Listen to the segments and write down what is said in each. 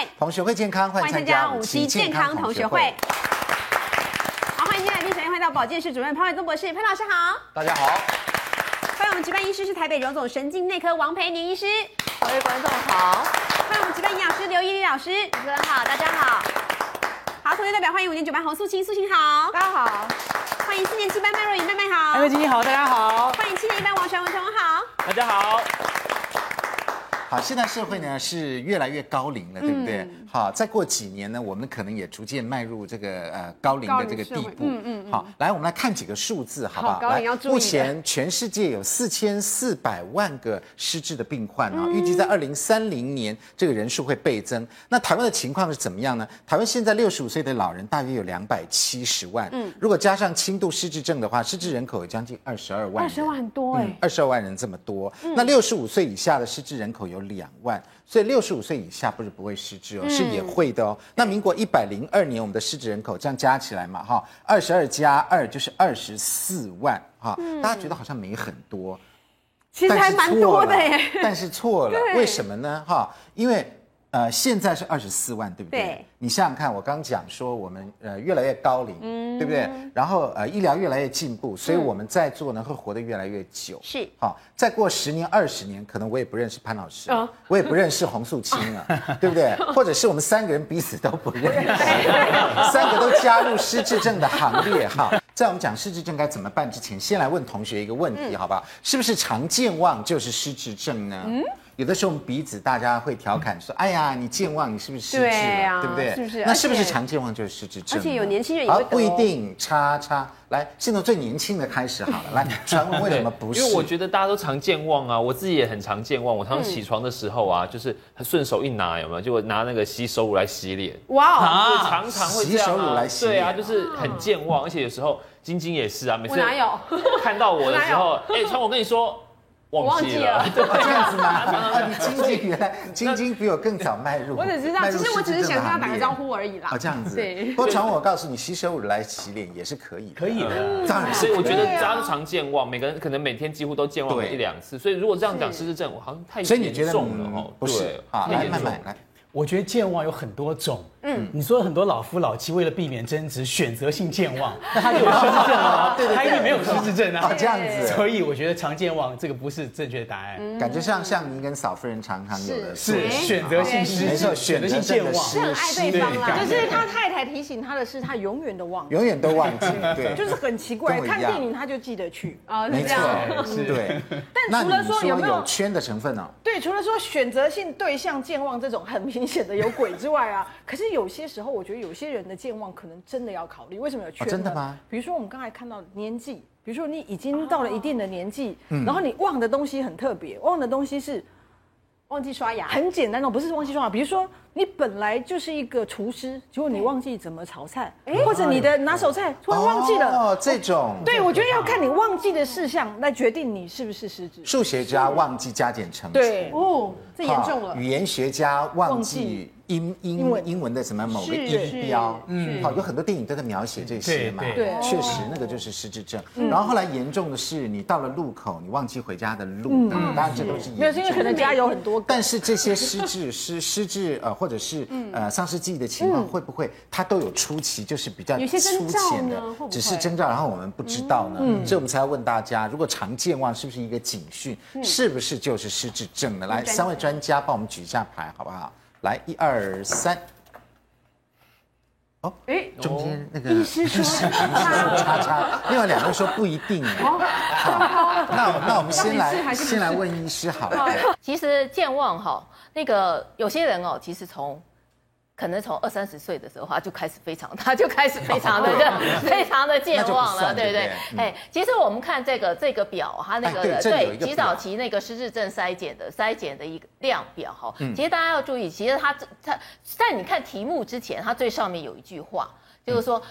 会，同学会健康，欢迎参加五期健康同学会。好，欢迎今天来宾，首先欢迎到保健室主任潘伟宗博士，潘老师好。大家好。欢迎我们值班医师是台北荣总神经内科王培宁医师，各位观众好。欢迎我们值班营养师刘依丽老师，主持人好，大家好。好，同学代表欢迎五年九班洪素清，素卿好，大家好。欢迎四年七班麦若雨，麦麦好，麦麦姐好，大家好。欢迎七年一班王传文，传文好，大家好。好，现在社会呢是越来越高龄了，对不对？嗯、好，再过几年呢，我们可能也逐渐迈入这个呃高龄的这个地步。嗯嗯，嗯。好，来，我们来看几个数字，好不好？目前全世界有四千四百万个失智的病患啊，预计在二零三零年这个人数会倍增。那台湾的情况是怎么样呢？台湾现在六十五岁的老人大约有两百七十万。嗯。如果加上轻度失智症的话，失智人口有将近二十二万。二十万很多哎。二十二万人这么多。嗯、那六十五岁以下的失智人口有两万。所以六十五岁以下不是不会失智哦，是也会的哦。那民国一百零二年，我们的失智人口这样加起来嘛，哈，二十二加二就是二十四万，哈，大家觉得好像没很多，其实还蛮多的耶。但是错了，为什么呢？哈，因为。呃，现在是二十四万，对不对？对。你想想看，我刚讲说我们呃越来越高龄，嗯，对不对？然后呃医疗越来越进步，所以我们在座呢会活得越来越久。是。好，再过十年、二十年，可能我也不认识潘老师，哦、我也不认识洪素清了，哦、对不对？或者是我们三个人彼此都不认识，三个都加入失智症的行列。哈，在我们讲失智症该怎么办之前，先来问同学一个问题，好不好？是不是常健忘就是失智症呢？嗯。有的时候我们鼻子大家会调侃说：“哎呀，你健忘，你是不是失智了？对，啊、对不对？是不是？那是不是常健忘就是失智症？而且有年轻人也会、哦、不一定。叉叉，来，现在最年轻的开始好了。来，传闻为什么不是？因为我觉得大家都常健忘啊，我自己也很常健忘。我常常起床的时候啊，嗯、就是顺手一拿，有没有？就拿那个洗手乳来洗脸。哇、哦，啊、常常会这样、啊、洗手乳来洗脸。对啊，就是很健忘，而且有时候晶晶也是啊，每次哪有看到我的时候，哎，传我跟你说。忘记了，这样子吗？啊，你晶晶原来晶晶比我更早迈入，我只知道，其实我只是想跟他打个招呼而已啦。啊，这样子。对。不过传我告诉你，洗手乳来洗脸也是可以，可以的。当然，所以我觉得大家常健忘，每个人可能每天几乎都健忘个一两次。所以如果这样讲失智症，我好像太严重了哦。不是，啊，来慢慢来。我觉得健忘有很多种。嗯，你说很多老夫老妻为了避免争执，选择性健忘，那他就有失智症啊？对对，他一定没有失智症啊。这样子，所以我觉得常健忘这个不是正确的答案。感觉像像您跟嫂夫人常常有的是选择性失，没错，选择性健忘，是很爱对方啦。就是他太太提醒他的事，他永远都忘，永远都忘记。对，就是很奇怪，看电影他就记得去啊，是这样。是对。但除了说有没有圈的成分呢？对，除了说选择性对象健忘这种很明显的有鬼之外啊，可是有些时候我觉得。有些人的健忘可能真的要考虑，为什么有缺？真的吗？比如说我们刚才看到年纪，比如说你已经到了一定的年纪，然后你忘的东西很特别，忘的东西是忘记刷牙，很简单的，不是忘记刷牙。比如说你本来就是一个厨师，结果你忘记怎么炒菜，或者你的拿手菜突然忘记了，哦，这种。对，我觉得要看你忘记的事项来决定你是不是失智。数学家忘记加减乘除，对哦，这严重了。语言学家忘记。英英文英文的什么某个音标，嗯，好，有很多电影都在描写这些嘛，对，确实那个就是失智症。然后后来严重的是，你到了路口，你忘记回家的路，当然这都是严重。没有，因为可能家有很多。但是这些失智失失智呃，或者是呃丧失记忆的情况，会不会它都有初期，就是比较粗浅的，只是征兆，然后我们不知道呢？所以我们才要问大家，如果常健忘是不是一个警讯？是不是就是失智症呢？来，三位专家帮我们举一下牌，好不好？来，一二三，哦，哎，中间那个医师说 叉叉，另外两个说不一定。好，那那我们先来先来问医师好了。其实健忘哈，那个有些人哦，其实从。可能从二三十岁的时候，他就开始非常，他就开始非常的、非常的健忘了，对不对？哎，其实我们看这个这个表，它那个对极早期那个失智症筛检的筛检的一个量表哈，其实大家要注意，其实它它在你看题目之前，它最上面有一句话，就是说。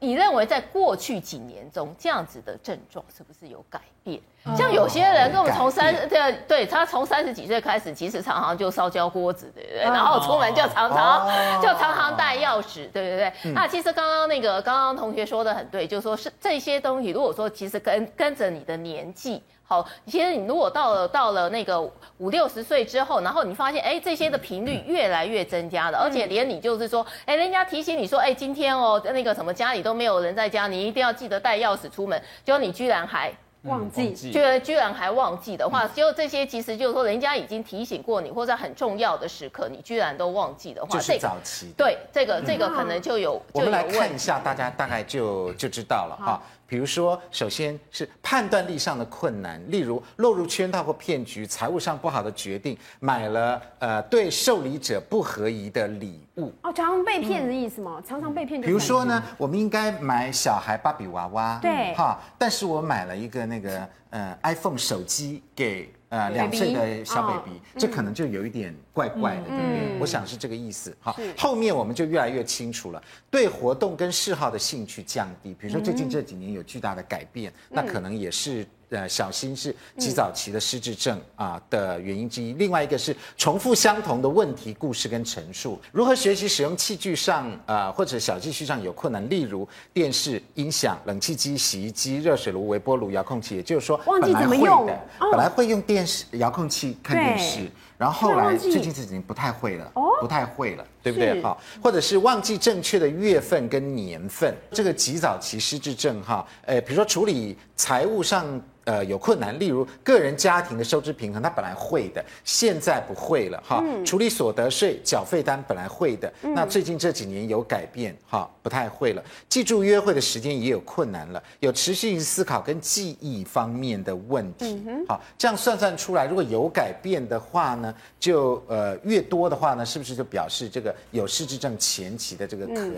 你认为在过去几年中，这样子的症状是不是有改变？像有些人跟我们从三对对，他从三十几岁开始，其实常常就烧焦锅子，对不对？然后出门就常常就常常带钥钥匙，对不对。嗯、那其实刚刚那个刚刚同学说的很对，就是说是这些东西，如果说其实跟跟着你的年纪。好，其实你如果到了到了那个五六十岁之后，然后你发现，哎，这些的频率越来越增加了，而且连你就是说，哎，人家提醒你说，哎，今天哦，那个什么家里都没有人在家，你一定要记得带钥匙出门，结果你居然还忘记，居然居然还忘记的话，结果这些其实就是说，人家已经提醒过你，或者很重要的时刻，你居然都忘记的话，就是早期。对，这个这个可能就有。我们来看一下，大家大概就就知道了哈。比如说，首先是判断力上的困难，例如落入圈套或骗局，财务上不好的决定，买了呃对受理者不合宜的礼物。哦，常常被骗的意思吗？嗯、常常被骗。比如说呢，我们应该买小孩芭比娃娃，对，哈，但是我买了一个那个呃 iPhone 手机给。呃，两岁的小 baby，这可能就有一点怪怪的，对不对？我想是这个意思。好，后面我们就越来越清楚了。对活动跟嗜好的兴趣降低，比如说最近这几年有巨大的改变，那可能也是。呃，小心是极早期的失智症啊的原因之一。另外一个是重复相同的问题、故事跟陈述。如何学习使用器具上呃，或者小器具上有困难，例如电视、音响、冷气机、洗衣机、热水炉、微波炉、遥控器，也就是说，忘记怎么用的，本来会用电视、遥控器看电视。然后后来最近这几年不太会了，不太会了，对不对？哈，或者是忘记正确的月份跟年份，这个及早期失智症哈，呃，比如说处理财务上。呃，有困难，例如个人家庭的收支平衡，他本来会的，现在不会了哈。嗯、处理所得税缴费单本来会的，嗯、那最近这几年有改变哈，不太会了。记住约会的时间也有困难了，有持续性思考跟记忆方面的问题。嗯、好，这样算算出来，如果有改变的话呢，就呃越多的话呢，是不是就表示这个有失智症前期的这个可能？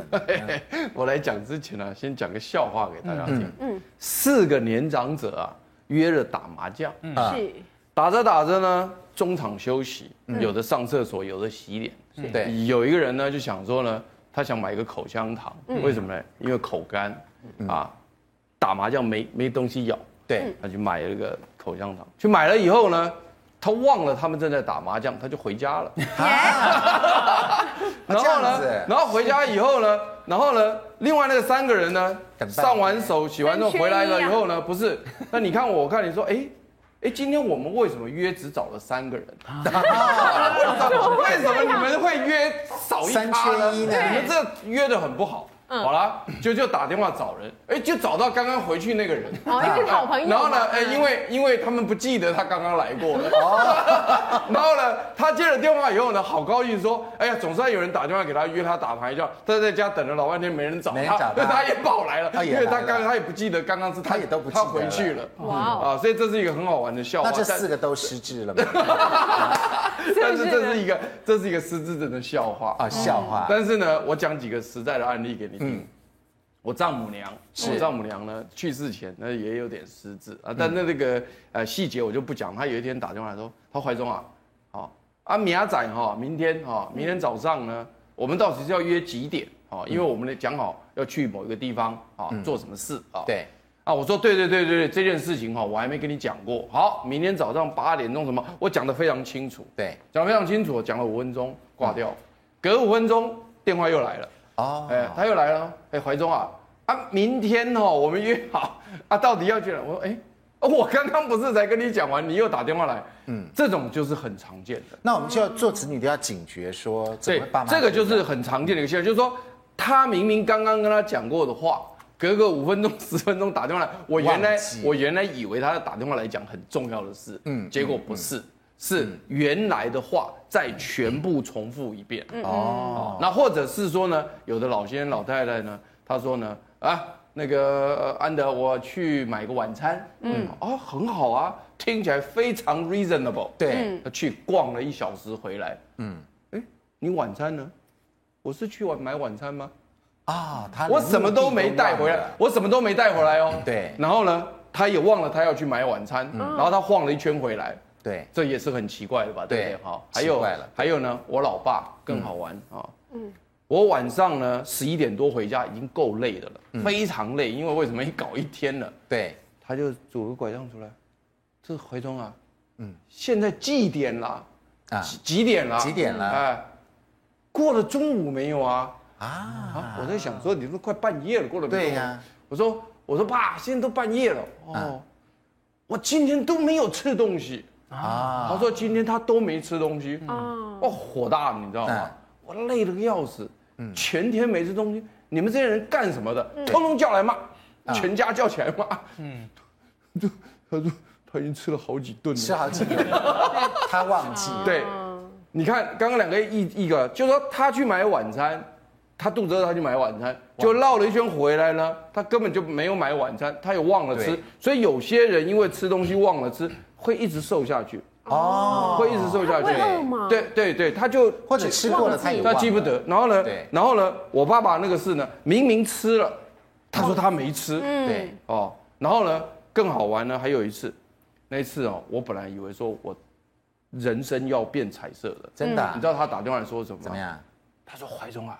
嗯、我来讲之前呢、啊，先讲个笑话给大家听。嗯，嗯。四个年长者啊。约了打麻将，嗯，是。打着打着呢，中场休息，有的上厕所，有的洗脸，对，有一个人呢就想说呢，他想买一个口香糖，为什么呢？因为口干，啊，打麻将没没东西咬，对，他就买了一个口香糖，去买了以后呢，他忘了他们正在打麻将，他就回家了，然后呢，然后回家以后呢，然后呢，另外那个三个人呢，上完手洗完之后回来了以后呢，不是，那你看我，我看你说，哎，哎，今天我们为什么约只找了三个人？为什么你们会约少一咖呢？你们这约的很不好。好了，就就打电话找人，哎，就找到刚刚回去那个人，哦，一个好朋友。然后呢，哎，因为因为他们不记得他刚刚来过了，哦，然后呢，他接了电话以后呢，好高兴说，哎呀，总算有人打电话给他约他打牌，叫他在家等了老半天没人找他，那 他也跑来了，因为他刚他也不记得刚刚是他也都不记得他回去了，哇，啊，所以这是一个很好玩的笑话。那这四个都失智了吗？但是这是一个这是一个失智症的笑话啊，笑话。但是呢，我讲几个实在的案例给你。嗯，我丈母娘，我丈母娘呢去世前呢也有点失智啊，但那那个呃细节我就不讲。她有一天打电话来说，她怀中啊，好啊，明仔哈，明天哈，明天早上呢，我们到底是要约几点啊？因为我们呢讲好要去某一个地方啊，做什么事啊？对啊，我说对对对对对，这件事情哈，我还没跟你讲过。好，明天早上八点钟什么？我讲的非常清楚，对，讲得非常清楚，讲了五分钟挂掉，隔五分钟电话又来了。哦，哎，他又来了，哎，怀中啊，啊，明天哦，我们约好啊，到底要去哪？我说，哎，我刚刚不是才跟你讲完，你又打电话来，嗯，这种就是很常见的。那我们就要做子女都要警觉说，对，这个就是很常见的一个现象，就是说他明明刚刚跟他讲过的话，隔个五分钟、十分钟打电话来，我原来我原来以为他要打电话来讲很重要的事，嗯，结果不是。是原来的话再全部重复一遍。哦，那或者是说呢，有的老先生老太太呢，他说呢，啊，那个安德，我去买个晚餐，嗯，哦，很好啊，听起来非常 reasonable，对，他去逛了一小时回来，嗯，哎，你晚餐呢？我是去晚买晚餐吗？啊，他我什么都没带回来，我什么都没带回来哦，对，然后呢，他也忘了他要去买晚餐，然后他晃了一圈回来。对，这也是很奇怪的吧？对不对？好，还有还有呢，我老爸更好玩啊。嗯，我晚上呢十一点多回家已经够累的了，非常累，因为为什么？一搞一天了。对，他就拄个拐杖出来，这是怀中啊，嗯，现在几点了？啊，几点了？几点了？哎，过了中午没有啊？啊！我在想说，你都快半夜了，过了没？对呀。我说我说爸，现在都半夜了哦，我今天都没有吃东西啊。他说今天他都没吃东西。啊，哦，火大了，你知道吗？我累得个要死，全天没吃东西，你们这些人干什么的？通通叫来骂，全家叫起来骂。嗯，就他说他已经吃了好几顿了，吃好几顿，他忘记。对。你看，刚刚两个一一个，就是说他去买晚餐，他肚子饿，他去买晚餐，就绕了一圈回来呢，他根本就没有买晚餐，他也忘了吃，所以有些人因为吃东西忘了吃，会一直瘦下去。哦，会一直瘦下去。对对对，他就或者吃过了他也他记不得。然后呢，然后呢，我爸爸那个是呢，明明吃了，他说他没吃。对哦，然后呢，更好玩呢，还有一次，那一次哦，我本来以为说我。人生要变彩色了，真的。你知道他打电话来说什么吗？怎么样？他说：“怀中啊，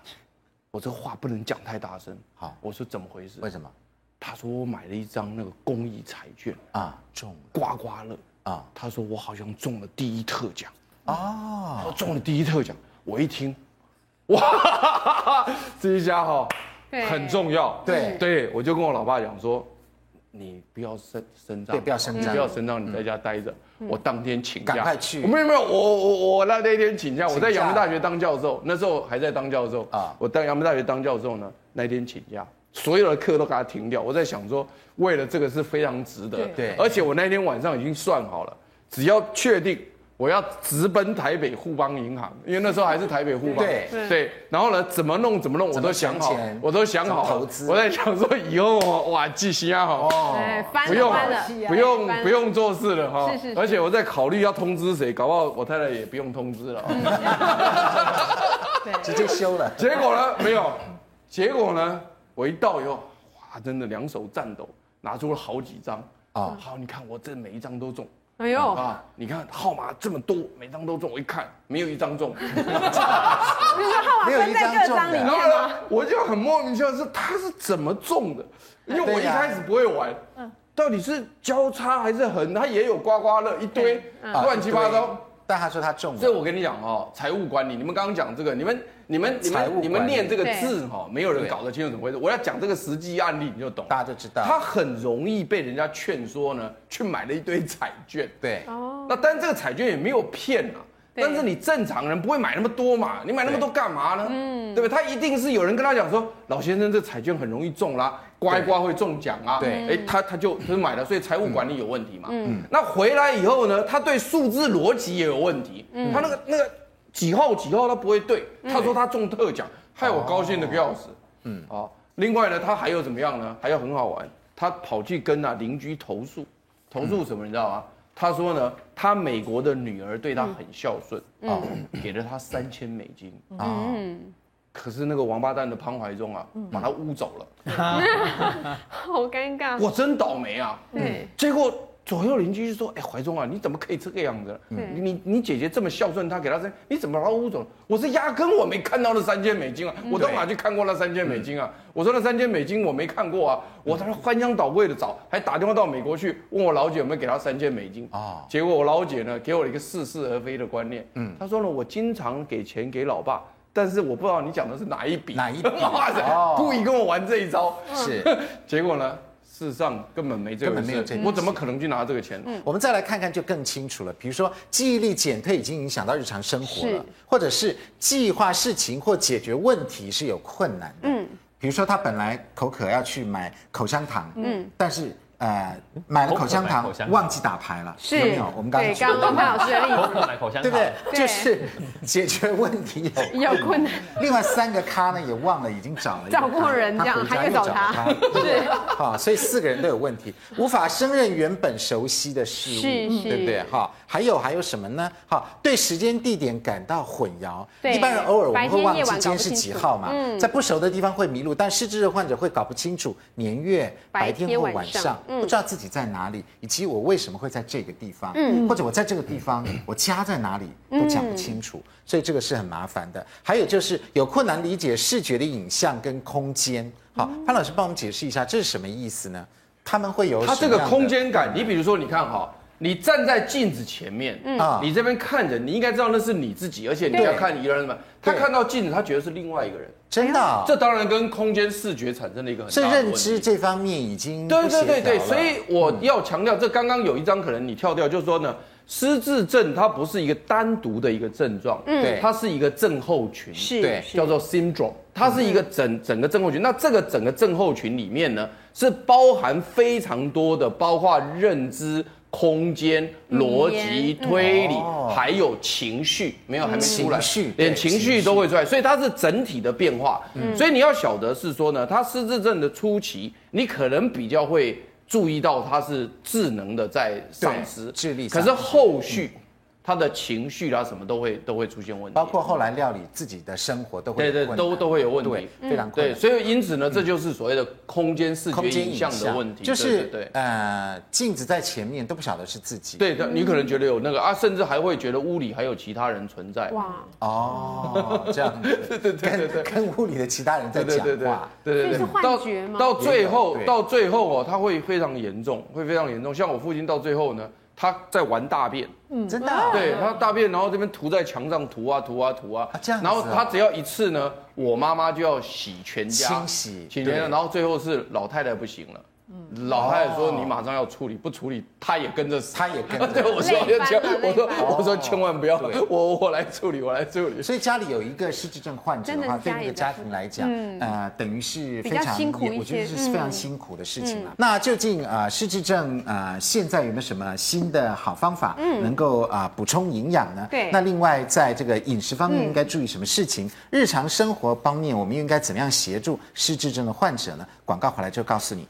我这话不能讲太大声。”好，我说怎么回事？为什么？他说我买了一张那个公益彩券啊，中刮刮乐啊。他说我好像中了第一特奖啊，我中了第一特奖。我一听，哇，这一家哈很重要。对对，我就跟我老爸讲说。你不要声声张，对，不要声张，不要声张，你在家待着。我当天请假，赶快去。没有没有，我我我那那天请假，我在阳明大学当教授，那时候还在当教授啊。我在阳明大学当教授呢，那天请假，所有的课都给他停掉。我在想说，为了这个是非常值得。对，而且我那天晚上已经算好了，只要确定。我要直奔台北富邦银行，因为那时候还是台北富邦。对对。然后呢，怎么弄怎么弄，我都想好，我都想好投资。我在想说以后哇，记心啊好哦，不用不用不用做事了哈。是是。而且我在考虑要通知谁，搞不好我太太也不用通知了。对，直接休了。结果呢，没有。结果呢，我一到以后，哇，真的两手颤抖，拿出了好几张啊。好，你看我这每一张都中。哎呦啊！你看号码这么多，每张都中，我一看没有一张中。你说号码分在各张里面吗？我就很莫名其妙，是他是怎么中的？因为我一开始不会玩，到底是交叉还是横？他也有刮刮乐一堆乱七八糟。但他说他中了，所以我跟你讲哦，财务管理，你们刚刚讲这个，你们、你们、你们、你们念这个字哈，没有人搞得清楚怎么回事。我要讲这个实际案例，你就懂，大家就知道。他很容易被人家劝说呢，去买了一堆彩券。对，哦，那但这个彩券也没有骗啊。但是你正常人不会买那么多嘛？你买那么多干嘛呢？嗯，对不对？他一定是有人跟他讲说，老先生这彩券很容易中啦，刮一刮会中奖啊。对，哎，他他就他买了，所以财务管理有问题嘛。嗯，那回来以后呢，他对数字逻辑也有问题。嗯，他那个那个几号几号他不会对，他说他中特奖，害我高兴的个要死。嗯，好，另外呢，他还有怎么样呢？还要很好玩，他跑去跟啊邻居投诉，投诉什么你知道吗？他说呢，他美国的女儿对他很孝顺啊，给了他三千美金。啊，可是那个王八蛋的潘怀忠啊，把他污走了，好尴尬，我真倒霉啊，对，结果。左右邻居就说：“哎，怀忠啊，你怎么可以这个样子？你你你姐姐这么孝顺，她给她三，你怎么把她污走？了？我是压根我没看到那三千美金啊，我到哪去看过那三千美金啊？我说那三千美金我没看过啊，我在那翻箱倒柜的找，还打电话到美国去问我老姐有没有给她三千美金。啊？结果我老姐呢给我了一个似是而非的观念，嗯，她说呢，我经常给钱给老爸，但是我不知道你讲的是哪一笔，哪一笔？故意跟我玩这一招，是，结果呢？”事实上根本没这个，根本没有这个，我怎么可能去拿这个钱？嗯，我们再来看看就更清楚了。比如说记忆力减退已经影响到日常生活了，或者是计划事情或解决问题是有困难的。嗯，比如说他本来口渴要去买口香糖，嗯，但是。呃，买了口香糖，忘记打牌了。是，我们刚刚刚刚潘老师的例子，买口香糖，对不对？就是解决问题有有困难。另外三个咖呢也忘了，已经找了找过人，这样还要找他，是。啊，所以四个人都有问题，无法胜任原本熟悉的事物，对不对？哈，还有还有什么呢？哈，对时间地点感到混淆。一般人偶尔我们会忘记今天是几号嘛，在不熟的地方会迷路，但失智症患者会搞不清楚年月、白天或晚上。不知道自己在哪里，以及我为什么会在这个地方，嗯，或者我在这个地方，我家在哪里都讲不清楚，所以这个是很麻烦的。还有就是有困难理解视觉的影像跟空间。好，潘老师帮我们解释一下这是什么意思呢？他们会有他这个空间感，你比如说你看哈，你站在镜子前面，嗯，你这边看着，你应该知道那是你自己，而且你要看一个人嘛。他看到镜子，他觉得是另外一个人，真的。这当然跟空间视觉产生了一个很大的问题。是认知这方面已经对对对对，所以我要强调，这刚刚有一张可能你跳掉，就是说呢。失智症它不是一个单独的一个症状，嗯，它是一个症候群，是，对，叫做 syndrome，它是一个整整个症候群。那这个整个症候群里面呢，是包含非常多的，包括认知、空间、逻辑、推理，还有情绪，没有还没出来，连情绪都会出来，所以它是整体的变化。所以你要晓得是说呢，它失智症的初期，你可能比较会。注意到他是智能的在丧失，智力，可是后续。他的情绪啊，什么都会都会出现问题，包括后来料理自己的生活都会对对都都会有问题，非常对，所以因此呢，这就是所谓的空间视觉影像的问题，就是对。呃镜子在前面都不晓得是自己，对的，你可能觉得有那个啊，甚至还会觉得屋里还有其他人存在，哇。哦这样，对对对对，跟屋里的其他人在讲话，对对对，是幻觉吗？到最后到最后哦，他会非常严重，会非常严重，像我父亲到最后呢。他在玩大便，嗯，真的，对，他大便，然后这边涂在墙上，涂啊涂啊涂啊，这样，然后他只要一次呢，我妈妈就要洗全家，清洗，洗全家，然后最后是老太太不行了。老太太说：“你马上要处理，不处理，他也跟着死，他也跟着。” 对，我说：“我说，我说，千万不要，我我来处理，我来处理。”所以家里有一个失智症患者的话，对那个家庭来讲，呃，等于是非常辛苦，我觉得是非常辛苦的事情了。那究竟啊，失智症啊，现在有没有什么新的好方法，能够啊补充营养呢？对。那另外，在这个饮食方面应该注意什么事情？日常生活方面，我们应该怎么样协助失智症的患者呢？广告回来就告诉你。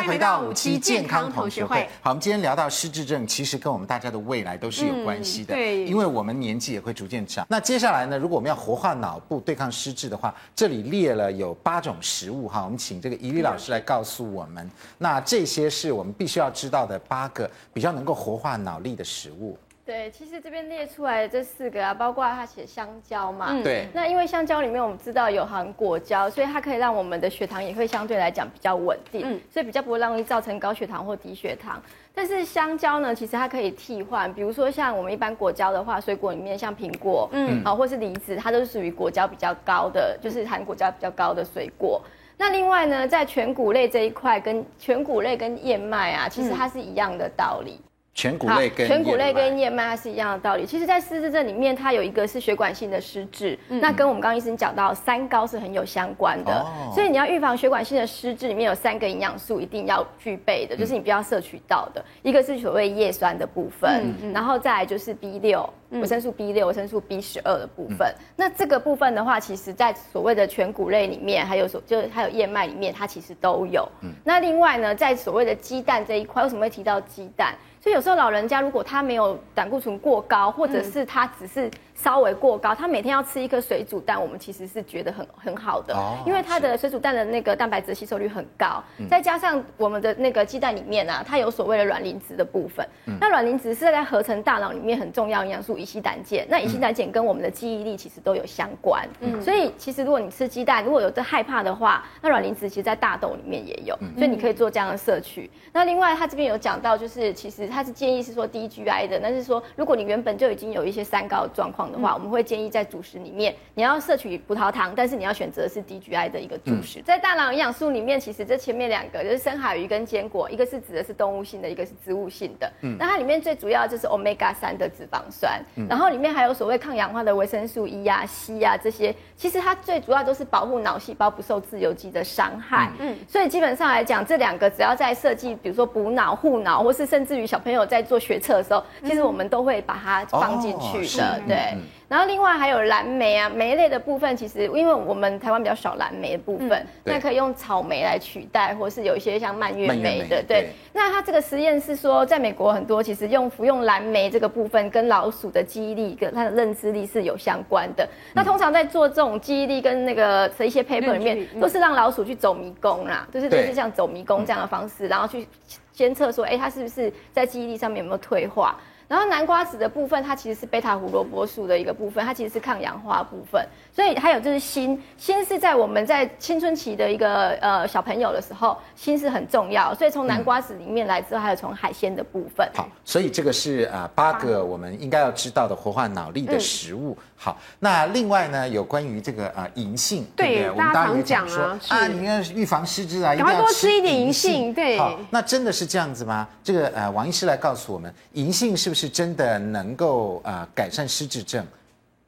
欢迎回到五期健康同学会。好，我们今天聊到失智症，其实跟我们大家的未来都是有关系的。对，因为我们年纪也会逐渐长。那接下来呢，如果我们要活化脑部对抗失智的话，这里列了有八种食物哈。我们请这个怡丽老师来告诉我们，那这些是我们必须要知道的八个比较能够活化脑力的食物。对，其实这边列出来的这四个啊，包括它写香蕉嘛，嗯，对。那因为香蕉里面我们知道有含果胶，所以它可以让我们的血糖也会相对来讲比较稳定，嗯，所以比较不会容易造成高血糖或低血糖。但是香蕉呢，其实它可以替换，比如说像我们一般果胶的话，水果里面像苹果，嗯，啊，或是梨子，它都是属于果胶比较高的，就是含果胶比较高的水果。那另外呢，在全谷类这一块，跟全谷类跟燕麦啊，其实它是一样的道理。全谷类跟全谷类跟燕麦它是一样的道理。其实，在失智症里面，它有一个是血管性的失智，嗯、那跟我们刚刚医生讲到三高是很有相关的。哦、所以你要预防血管性的失智，里面有三个营养素一定要具备的，就是你不要摄取到的。嗯、一个是所谓叶酸的部分，然后再来就是 B 六维生素 B 六、维生素 B 十二的部分。嗯、那这个部分的话，其实在所谓的全谷类里面，还有所就还有燕麦里面，它其实都有。嗯、那另外呢，在所谓的鸡蛋这一块，为什么会提到鸡蛋？所以有时候老人家如果他没有胆固醇过高，或者是他只是稍微过高，他每天要吃一颗水煮蛋，我们其实是觉得很很好的，哦、因为它的水煮蛋的那个蛋白质吸收率很高，是再加上我们的那个鸡蛋里面啊，它有所谓的卵磷脂的部分，嗯、那卵磷脂是在合成大脑里面很重要营养素乙烯胆碱，那乙烯胆碱跟我们的记忆力其实都有相关，嗯，所以其实如果你吃鸡蛋，如果有这害怕的话，那卵磷脂其实在大豆里面也有，所以你可以做这样的摄取。那另外他这边有讲到，就是其实他是建议是说低 GI 的，但是说如果你原本就已经有一些三高的状况。的话，我们会建议在主食里面你要摄取葡萄糖，但是你要选择是低 GI 的一个主食。在大脑营养素里面，其实这前面两个就是深海鱼跟坚果，一个是指的是动物性的，一个是植物性的。嗯，那它里面最主要就是 Omega 三的脂肪酸，然后里面还有所谓抗氧化的维生素 E 呀、硒呀这些，其实它最主要都是保护脑细胞不受自由基的伤害。嗯，所以基本上来讲，这两个只要在设计，比如说补脑、护脑，或是甚至于小朋友在做学测的时候，其实我们都会把它放进去的。对。然后另外还有蓝莓啊，莓类的部分，其实因为我们台湾比较少蓝莓的部分，嗯、那可以用草莓来取代，或是有一些像蔓越莓的，对。对。那它这个实验是说，在美国很多其实用服用蓝莓这个部分，跟老鼠的记忆力跟它的认知力是有相关的。嗯、那通常在做这种记忆力跟那个的一些 paper 里面，都是让老鼠去走迷宫啦，就是就是像走迷宫这样的方式，对然后去监测说，哎，它是不是在记忆力上面有没有退化。然后南瓜子的部分，它其实是贝塔胡萝卜素的一个部分，它其实是抗氧化部分。所以还有就是锌，锌是在我们在青春期的一个呃小朋友的时候，锌是很重要。所以从南瓜子里面来之后，还有从海鲜的部分。好，所以这个是呃八个我们应该要知道的活化脑力的食物。嗯、好，那另外呢，有关于这个呃银杏，对不对？对我们大家常讲啊，啊，你要预防失智啊，一定要多吃一点银杏。对，好，那真的是这样子吗？这个呃王医师来告诉我们，银杏是不是真的能够呃改善失智症？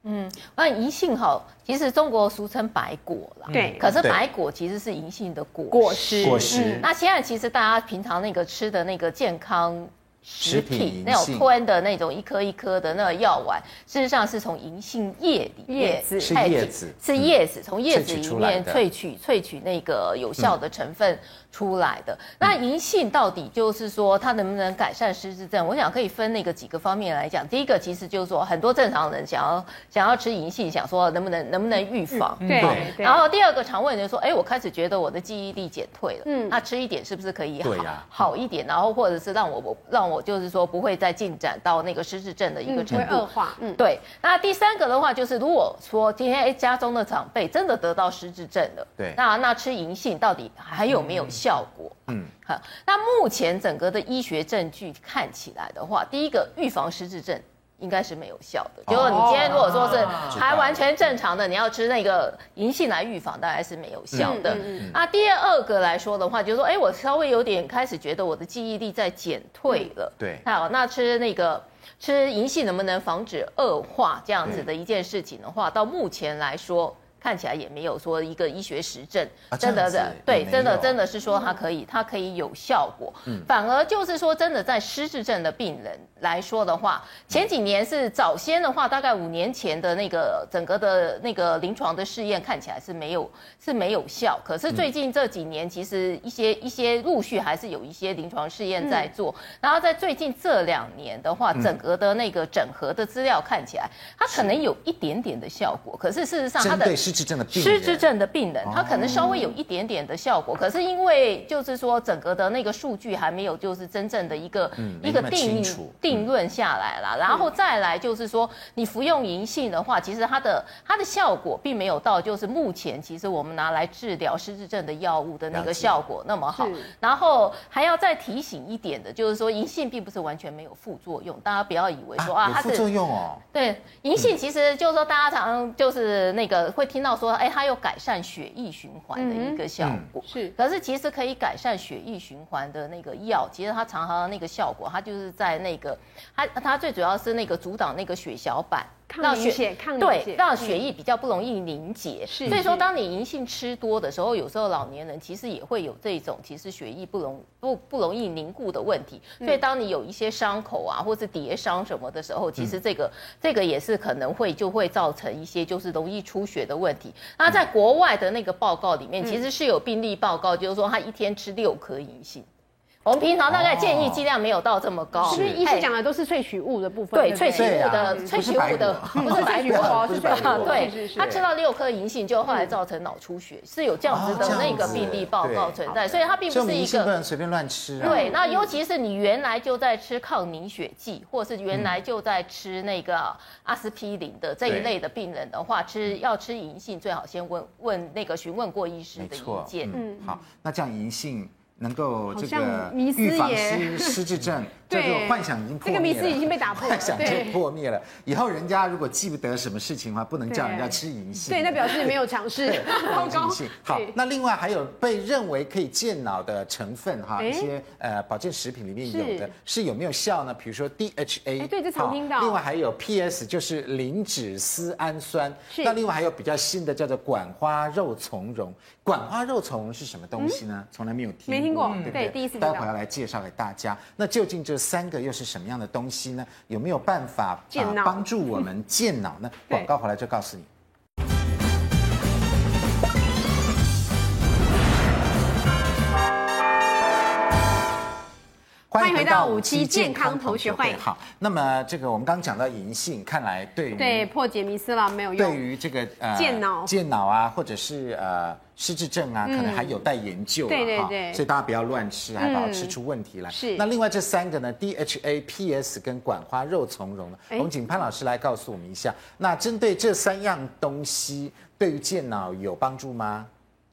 嗯，那银杏哈，其实中国俗称白果啦。对。可是白果其实是银杏的果果实。果实。嗯、那现在其实大家平常那个吃的那个健康食品，那种吞的那种一颗一颗的那个药丸，事实上是从银杏叶里面，叶子是叶子，是叶子，从叶子里面萃取萃取那个有效的成分。嗯出来的那银杏到底就是说它能不能改善失智症？我想可以分那个几个方面来讲。第一个其实就是说很多正常人想要想要吃银杏，想说能不能能不能预防？对。然后第二个常问人说，哎，我开始觉得我的记忆力减退了，嗯，那吃一点是不是可以好好一点？然后或者是让我我让我就是说不会再进展到那个失智症的一个程度恶化？嗯，对。那第三个的话就是如果说今天哎家中的长辈真的得到失智症了，对，那那吃银杏到底还有没有？效果，嗯，好。那目前整个的医学证据看起来的话，第一个预防失智症应该是没有效的。哦、就是你今天如果说是还完全正常的，你要吃那个银杏来预防，大概是没有效的。嗯、那第二个来说的话，就是说，哎，我稍微有点开始觉得我的记忆力在减退了。嗯、对，好，那吃那个吃银杏能不能防止恶化这样子的一件事情的话，到目前来说。看起来也没有说一个医学实证，真的的，对，真的真的是说它可以，它可以有效果。嗯，反而就是说，真的在失智症的病人来说的话，前几年是早先的话，大概五年前的那个整个的那个临床的试验看起来是没有是没有效。可是最近这几年，其实一些一些陆续还是有一些临床试验在做。然后在最近这两年的话，整个的那个整合的资料看起来，它可能有一点点的效果。可是事实上，它的失智症的失智症的病人，他可能稍微有一点点的效果，可是因为就是说整个的那个数据还没有就是真正的一个一个定定论下来了，然后再来就是说你服用银杏的话，其实它的它的效果并没有到就是目前其实我们拿来治疗失智症的药物的那个效果那么好，然后还要再提醒一点的就是说银杏并不是完全没有副作用，大家不要以为说啊它是副作用哦，对银杏其实就是说大家常常就是那个会听到说。哎，它有改善血液循环的一个效果，是。可是其实可以改善血液循环的那个药，其实它常常那个效果，它就是在那个，它它最主要是那个阻挡那个血小板。让血抗对，让血液比较不容易凝结。是，所以说当你银杏吃多的时候，有时候老年人其实也会有这种其实血液不容不不容易凝固的问题。所以当你有一些伤口啊，或是跌伤什么的时候，其实这个这个也是可能会就会造成一些就是容易出血的问题。那在国外的那个报告里面，其实是有病例报告，就是说他一天吃六颗银杏。我们平常大概建议剂量没有到这么高，是不是？医生讲的都是萃取物的部分，对，萃取物的萃取物的，不是白果，是萃取物。对，他吃到六颗银杏，就后来造成脑出血，是有这样子的那个病例报告存在，所以它并不是一个不能随便乱吃。对，那尤其是你原来就在吃抗凝血剂，或是原来就在吃那个阿司匹林的这一类的病人的话，吃要吃银杏，最好先问问那个询问过医师的意见。嗯，好，那这样银杏。能够这个预防失失智症，这个幻想已经破灭了。这个迷思已经被打破了，幻想已经破灭了。以后人家如果记不得什么事情的话，不能叫人家吃银杏。对，那表示你没有尝试。银杏。好，那另外还有被认为可以健脑的成分哈，一些呃保健食品里面有的是有没有效呢？比如说 DHA。对，这常听到。另外还有 PS，就是磷脂丝氨酸。那另外还有比较新的叫做管花肉苁蓉。管花肉苁蓉是什么东西呢？从来没有听。对，对，第一次。待会要来介绍给大家。那究竟这三个又是什么样的东西呢？有没有办法啊帮助我们健脑呢？广告回来就告诉你。欢迎回到五期健康同学会。好，那么这个我们刚刚讲到银杏，看来对于对破解迷思了没有用。对于这个呃健脑、健脑啊，或者是呃。失智症啊，可能还有待研究对对对，所以大家不要乱吃，还不要吃出问题来。是。那另外这三个呢，DHA、PS 跟管花肉苁蓉呢，我们请潘老师来告诉我们一下。那针对这三样东西，对于健脑有帮助吗？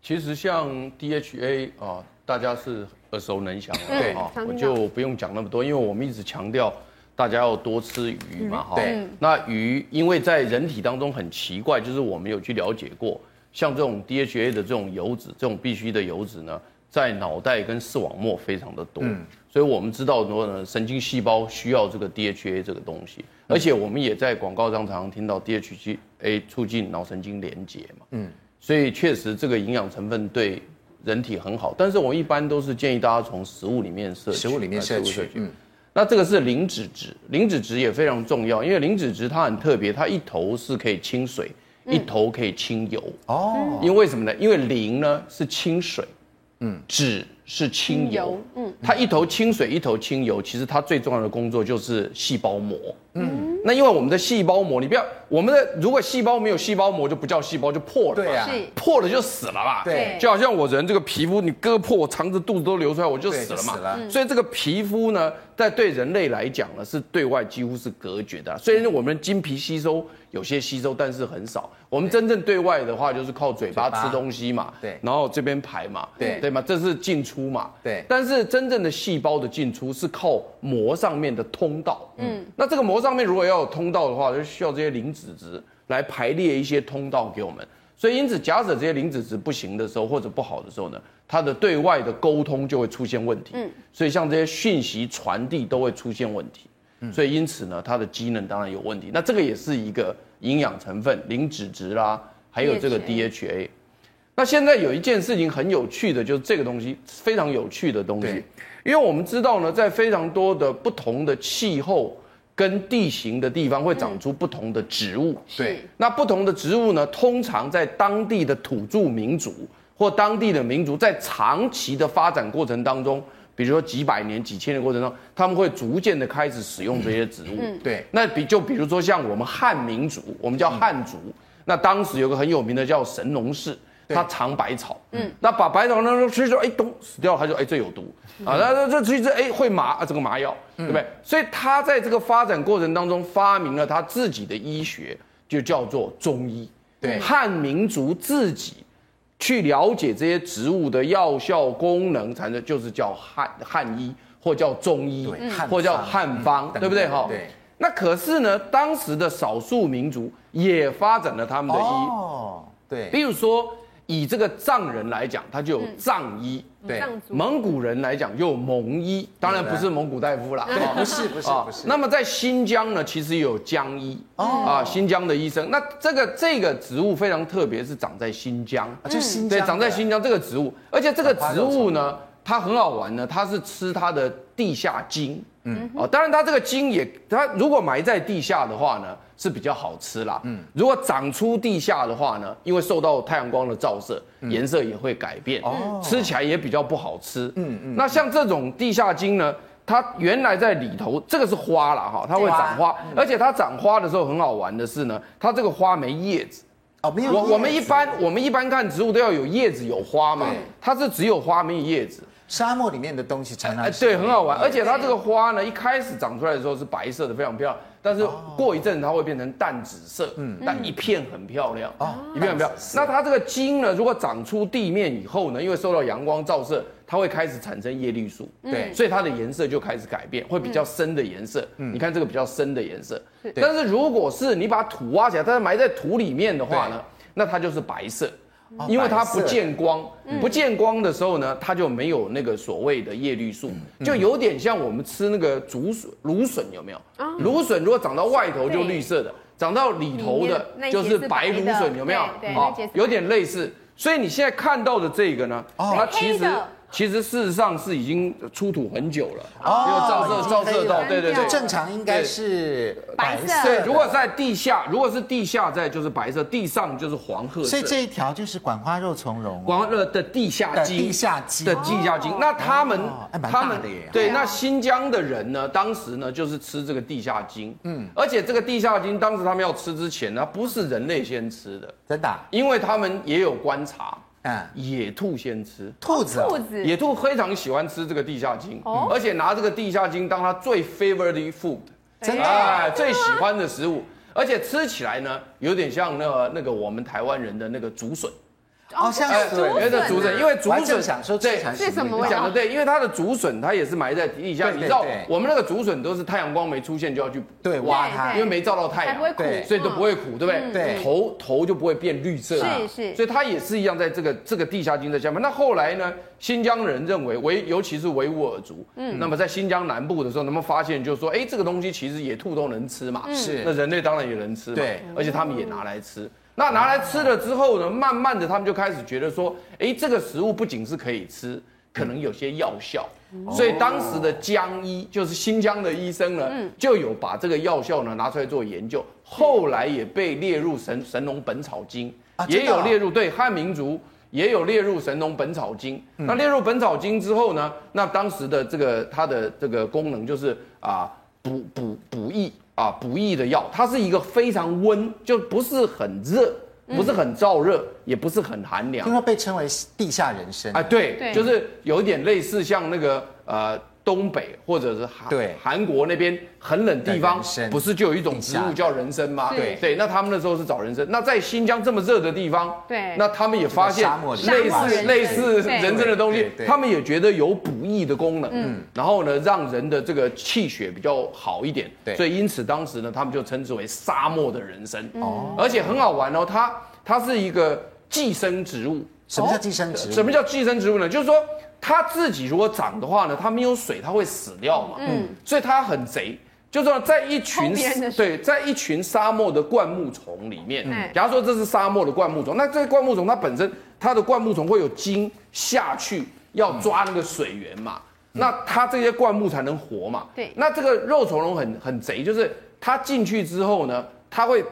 其实像 DHA 啊，大家是耳熟能详，对啊，我就不用讲那么多，因为我们一直强调大家要多吃鱼嘛，哈。对。那鱼，因为在人体当中很奇怪，就是我们有去了解过。像这种 DHA 的这种油脂，这种必需的油脂呢，在脑袋跟视网膜非常的多，嗯、所以我们知道说呢，神经细胞需要这个 DHA 这个东西，而且我们也在广告上常常听到 DHA 促进脑神经连接嘛，嗯，所以确实这个营养成分对人体很好，但是我一般都是建议大家从食物里面摄取，食物里面摄取，嗯，那这个是磷脂质，磷脂质也非常重要，因为磷脂质它很特别，它一头是可以清水。一头可以清油。哦，因为什么呢？因为磷呢是清水，嗯，脂是清油，嗯，它一头清水，一头清油，其实它最重要的工作就是细胞膜，嗯，那因为我们的细胞膜，你不要，我们的如果细胞没有细胞膜，就不叫细胞，就破了，对呀，破了就死了嘛，对，就好像我人这个皮肤，你割破，我肠子肚子都流出来，我就死了嘛，所以这个皮肤呢，在对人类来讲呢，是对外几乎是隔绝的，虽然我们经皮吸收。有些吸收，但是很少。我们真正对外的话，就是靠嘴巴吃东西嘛，对，然后这边排嘛，对对嘛，这是进出嘛，对。但是真正的细胞的进出是靠膜上面的通道，嗯。那这个膜上面如果要有通道的话，就需要这些磷脂质来排列一些通道给我们。所以因此，假设这些磷脂质不行的时候，或者不好的时候呢，它的对外的沟通就会出现问题，嗯。所以像这些讯息传递都会出现问题。所以因此呢，它的机能当然有问题。那这个也是一个营养成分，磷脂质啦，还有这个 DHA。那现在有一件事情很有趣的，就是这个东西非常有趣的东西，因为我们知道呢，在非常多的不同的气候跟地形的地方，会长出不同的植物。对，那不同的植物呢，通常在当地的土著民族或当地的民族，在长期的发展过程当中。比如说几百年、几千年过程中，他们会逐渐的开始使用这些植物。嗯，对。那比就比如说像我们汉民族，我们叫汉族。那当时有个很有名的叫神农氏，他尝百草。嗯。那把百草呢吃一吃，哎，咚死掉了，他就哎这有毒啊。那这这吃一吃，哎会麻啊，这个麻药，对不对？所以他在这个发展过程当中发明了他自己的医学，就叫做中医。对。汉民族自己。去了解这些植物的药效功能，才能就是叫汉汉医，或叫中医，对或叫汉方，对不对？哈，对。那可是呢，当时的少数民族也发展了他们的医，哦，对。比如说。以这个藏人来讲，他就有藏医；对，蒙古人来讲又有蒙医，当然不是蒙古大夫啦，不是不是不是。那么在新疆呢，其实有疆医啊，新疆的医生。那这个这个植物非常特别，是长在新疆，就新疆，对，长在新疆这个植物，而且这个植物呢，它很好玩呢，它是吃它的地下茎。嗯，哦，当然它这个茎也，它如果埋在地下的话呢，是比较好吃啦。嗯，如果长出地下的话呢，因为受到太阳光的照射，颜色也会改变，哦，吃起来也比较不好吃。嗯嗯，那像这种地下茎呢，它原来在里头，这个是花了哈，它会长花，而且它长花的时候很好玩的是呢，它这个花没叶子。哦，没有。我我们一般我们一般看植物都要有叶子有花嘛，它是只有花没有叶子。沙漠里面的东西常常，对，很好玩。而且它这个花呢，一开始长出来的时候是白色的，非常漂亮。但是过一阵它会变成淡紫色，嗯，但一片很漂亮啊，一片很漂亮。那它这个茎呢，如果长出地面以后呢，因为受到阳光照射，它会开始产生叶绿素，对，所以它的颜色就开始改变，会比较深的颜色。你看这个比较深的颜色。但是如果是你把土挖起来，它埋在土里面的话呢，那它就是白色。因为它不见光，不见光的时候呢，它就没有那个所谓的叶绿素，就有点像我们吃那个竹笋、芦笋有没有？芦笋如果长到外头就绿色的，长到里头的就是白芦笋有没有？啊，有点类似。所以你现在看到的这个呢，它其实。其实事实上是已经出土很久了，哦，照射照射到，对对对，正常应该是白色。对，如果在地下，如果是地下在就是白色，地上就是黄褐色。所以这一条就是管花肉苁蓉，管花肉的地下茎，地下茎。的地下茎。那他们他们对，那新疆的人呢，当时呢就是吃这个地下茎，嗯，而且这个地下茎当时他们要吃之前呢，不是人类先吃的，真的，因为他们也有观察。嗯，野兔先吃。兔子，兔子，野兔非常喜欢吃这个地下茎，而且拿这个地下茎当它最 favorite food，真的，哎，最喜欢的食物，而且吃起来呢，有点像那个那个我们台湾人的那个竹笋。好像是对，因为这竹笋，因为竹笋想说对，是什么？你讲的对，因为它的竹笋它也是埋在地下。你知道，我们那个竹笋都是太阳光没出现就要去对挖它，因为没照到太阳，对，所以都不会苦，对不对？对，头头就不会变绿色。是是，所以它也是一样，在这个这个地下茎在下面。那后来呢，新疆人认为维，尤其是维吾尔族，嗯，那么在新疆南部的时候，他们发现就是说，哎，这个东西其实野兔都能吃嘛，是，那人类当然也能吃，对，而且他们也拿来吃。那拿来吃了之后呢，慢慢的他们就开始觉得说，哎，这个食物不仅是可以吃，可能有些药效，所以当时的疆医就是新疆的医生呢，就有把这个药效呢拿出来做研究，后来也被列入《神神农本草经》，也有列入对汉民族也有列入《神农本草经》。那列入《本草经》之后呢，那当时的这个它的这个功能就是啊补补补益。啊，补益的药，它是一个非常温，就不是很热，不是很燥热，嗯、也不是很寒凉。因为被称为地下人参。啊，对，对就是有一点类似像那个呃。东北或者是韩对韩国那边很冷地方，不是就有一种植物叫人参吗？对对，那他们那时候是找人参。那在新疆这么热的地方，对，那他们也发现类似类似人参的东西，他们也觉得有补益的功能。嗯，然后呢，让人的这个气血比较好一点。对，所以因此当时呢，他们就称之为沙漠的人参。哦，而且很好玩哦，它它是一个寄生植物。什么叫寄生植物？什么叫寄生植物呢？就是说。它自己如果长的话呢，它没有水，它会死掉嘛。嗯，所以它很贼，就是说在一群 对，在一群沙漠的灌木丛里面，嗯，假如说这是沙漠的灌木丛，那这个灌木丛它本身它的灌木丛会有茎下去要抓那个水源嘛，嗯、那它这些灌木才能活嘛。对，那这个肉虫龙很很贼，就是它进去之后呢，它会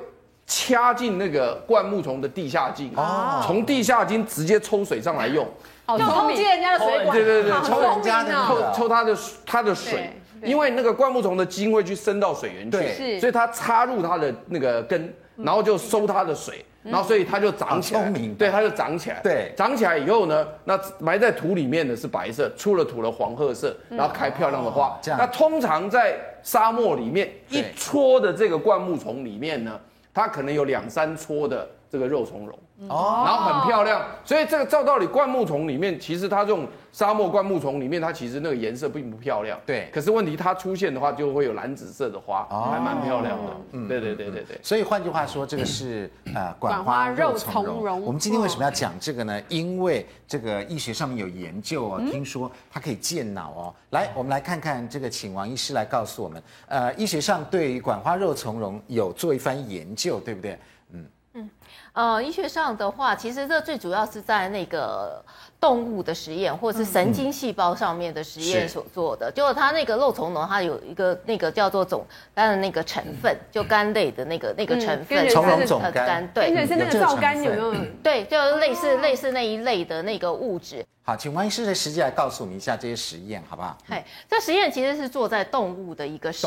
掐进那个灌木丛的地下茎，哦，从地下茎直接抽水上来用。就偷接人家的水管，对对对，抽人家的，抽抽他的他的水，因为那个灌木丛的茎会去伸到水源去，所以它插入它的那个根，然后就收它的水，然后所以它就长起来，对，它就长起来，对，长起来以后呢，那埋在土里面的是白色，出了土的黄褐色，然后开漂亮的花。那通常在沙漠里面一撮的这个灌木丛里面呢，它可能有两三撮的这个肉苁蓉。哦，然后很漂亮，所以这个照道理，灌木丛里面，其实它这种沙漠灌木丛里面，它其实那个颜色并不漂亮。对，可是问题它出现的话，就会有蓝紫色的花，还蛮漂亮的。嗯，对对对对对。所以换句话说，这个是呃管花肉苁蓉。我们今天为什么要讲这个呢？因为这个医学上面有研究哦，听说它可以健脑哦。来，我们来看看这个，请王医师来告诉我们，呃，医学上对于管花肉苁蓉有做一番研究，对不对？呃，医学上的话，其实这最主要是在那个动物的实验，或者是神经细胞上面的实验所做的。就它那个肉苁蓉，它有一个那个叫做总肝的那个成分，就肝类的那个那个成分，苁蓉总肝，对，是那个皂苷有没有？对，就类似类似那一类的那个物质。好，请王医师来实际来告诉我们一下这些实验，好不好？哎，这实验其实是做在动物的一个实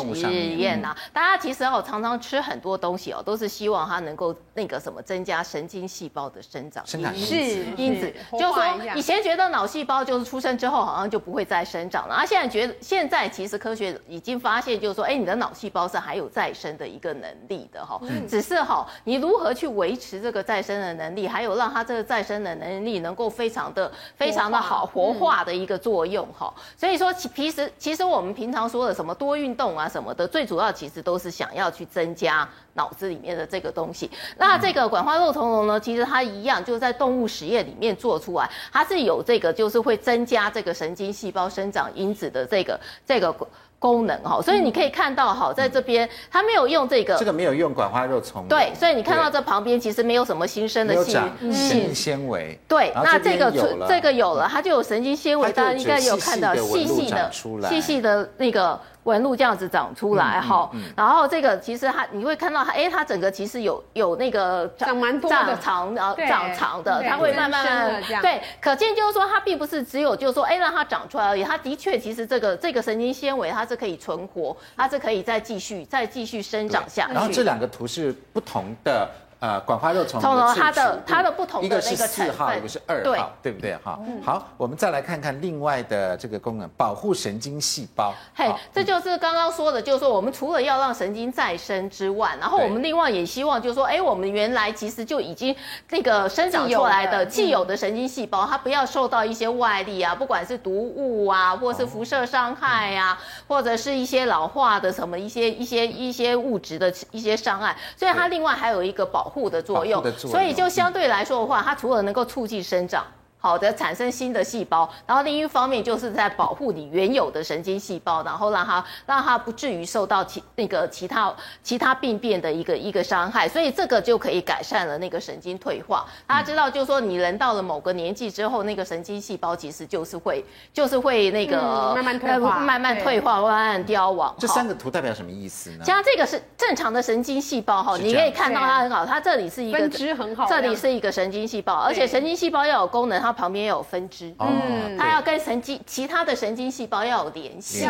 验呐。大家其实哦，常常吃很多东西哦，都是希望它能够那个什么增加神经细胞的生长生长是因子。就是说，以前觉得脑细胞就是出生之后好像就不会再生长了，啊，现在觉得现在其实科学已经发现，就是说，哎，你的脑细胞是还有再生的一个能力的哈。只是哈，你如何去维持这个再生的能力，还有让它这个再生的能力能够非常的非常的好活化。的一个作用哈，所以说其其实其实我们平常说的什么多运动啊什么的，最主要其实都是想要去增加脑子里面的这个东西。那这个管花肉苁蓉呢，其实它一样就是在动物实验里面做出来，它是有这个就是会增加这个神经细胞生长因子的这个这个。功能哈，所以你可以看到哈，在这边它没有用这个，这个没有用管花肉虫。对，所以你看到这旁边其实没有什么新生的细神经纤维。对，那这个这个有了，它就有神经纤维，大家应该有看到细细的细细的那个。纹路这样子长出来哈，然后这个其实它你会看到它，哎，它整个其实有有那个长蛮多长长然后长长的，它会慢慢慢对，可见就是说它并不是只有就是说哎让它长出来而已，它的确其实这个这个神经纤维它是可以存活，它是可以再继续再继续生长下去。然后这两个图是不同的。呃，管花肉虫，它的它的不同的那个成分，一个是四号，一个是二号，对。不对？哈，好，我们再来看看另外的这个功能，保护神经细胞。嘿，这就是刚刚说的，就是说我们除了要让神经再生之外，然后我们另外也希望就是说，哎，我们原来其实就已经那个生长出来的既有的神经细胞，它不要受到一些外力啊，不管是毒物啊，或是辐射伤害啊，或者是一些老化的什么一些一些一些物质的一些伤害，所以它另外还有一个保。护的作用，所以就相对来说的话，它除了能够促进生长。好的，产生新的细胞，然后另一方面就是在保护你原有的神经细胞，然后让它让它不至于受到其那个其他其他病变的一个一个伤害，所以这个就可以改善了那个神经退化。大家知道，就是说你人到了某个年纪之后，那个神经细胞其实就是会就是会那个、嗯、慢慢退化，慢慢退化，慢慢凋亡。这三个图代表什么意思呢？像这个是正常的神经细胞哈，你可以看到它很好，它这里是一个分支很好，这里是一个神经细胞，而且神经细胞要有功能，它。旁边有分支，嗯，它要跟神经其他的神经细胞要有联系，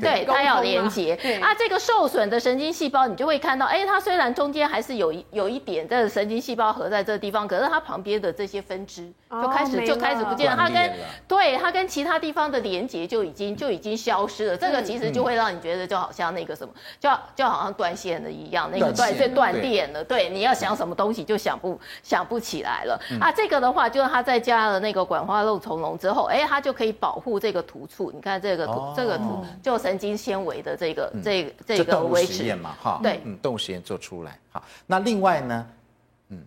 对，它要连接。啊，这个受损的神经细胞，你就会看到，哎，它虽然中间还是有一有一点这个神经细胞合在这个地方，可是它旁边的这些分支就开始就开始不见了，它跟对它跟其他地方的连接就已经就已经消失了。这个其实就会让你觉得就好像那个什么，就就好像断线了一样，那个断就断电了。对，你要想什么东西就想不想不起来了。啊，这个的话就是它在加了。那个管花肉虫龙之后，哎，它就可以保护这个突触。你看这个图，哦、这个图就神经纤维的这个、嗯、这这个维持。实验嘛，哈，对，嗯，动物实验做出来。好，那另外呢，嗯，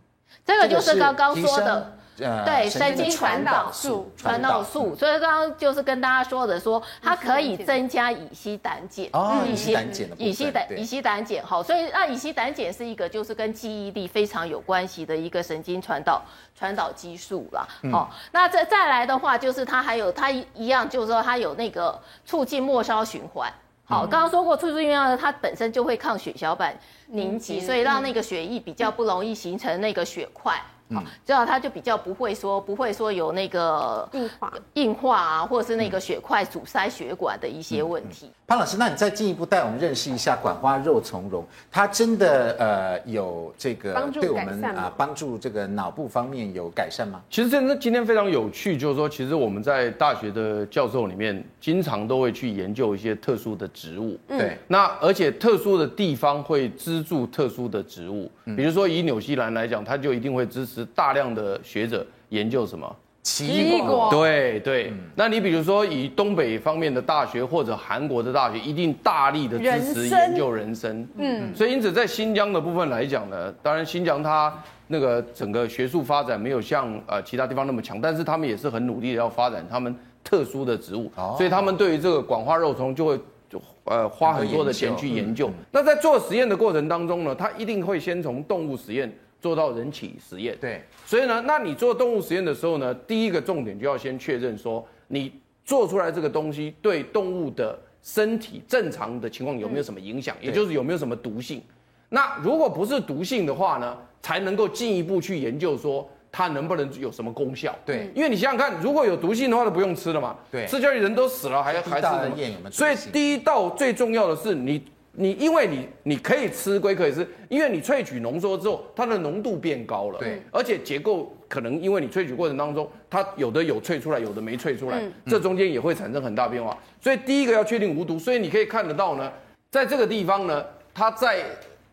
这个就是刚刚说的。呃、对，神经传导素，传导素，所以刚刚就是跟大家说的说，说它可以增加乙烯胆碱，哦，乙烯胆碱的乙烯胆乙烯胆碱，好，所以那乙烯胆碱是一个就是跟记忆力非常有关系的一个神经传导传导激素啦，好，嗯、那再再来的话，就是它还有它一一样，就是说它有那个促进末梢循环，好，刚刚、嗯、说过促进运动它本身就会抗血小板凝集，嗯、所以让那个血液比较不容易形成那个血块。好，这样它就比较不会说不会说有那个硬化。硬化啊，或者是那个血块阻塞血管的一些问题。潘老师，那你再进一步带我们认识一下管花肉苁蓉，它真的呃有这个对我们啊帮助这个脑部方面有改善吗？其实真的今天非常有趣，就是说其实我们在大学的教授里面经常都会去研究一些特殊的植物，对，那而且特殊的地方会资助特殊的植物，比如说以纽西兰来讲，它就一定会支持。大量的学者研究什么奇异果？对对，嗯、那你比如说以东北方面的大学或者韩国的大学，一定大力的支持研究人参。嗯，所以因此在新疆的部分来讲呢，当然新疆它那个整个学术发展没有像呃其他地方那么强，但是他们也是很努力的要发展他们特殊的植物，哦、所以他们对于这个广花肉虫就会就呃花很多的钱去研究。那在做实验的过程当中呢，他一定会先从动物实验。做到人体实验，对，所以呢，那你做动物实验的时候呢，第一个重点就要先确认说，你做出来这个东西对动物的身体正常的情况有没有什么影响，也就是有没有什么毒性。那如果不是毒性的话呢，才能够进一步去研究说它能不能有什么功效。对，因为你想想看，如果有毒性的话，都不用吃了嘛。对，吃下去人都死了，还还是？所以第一道最重要的是你。你因为你你可以吃归可以吃，因为你萃取浓缩之后，它的浓度变高了，对，而且结构可能因为你萃取过程当中，它有的有萃出来，有的没萃出来，嗯、这中间也会产生很大变化。所以第一个要确定无毒，所以你可以看得到呢，在这个地方呢，它在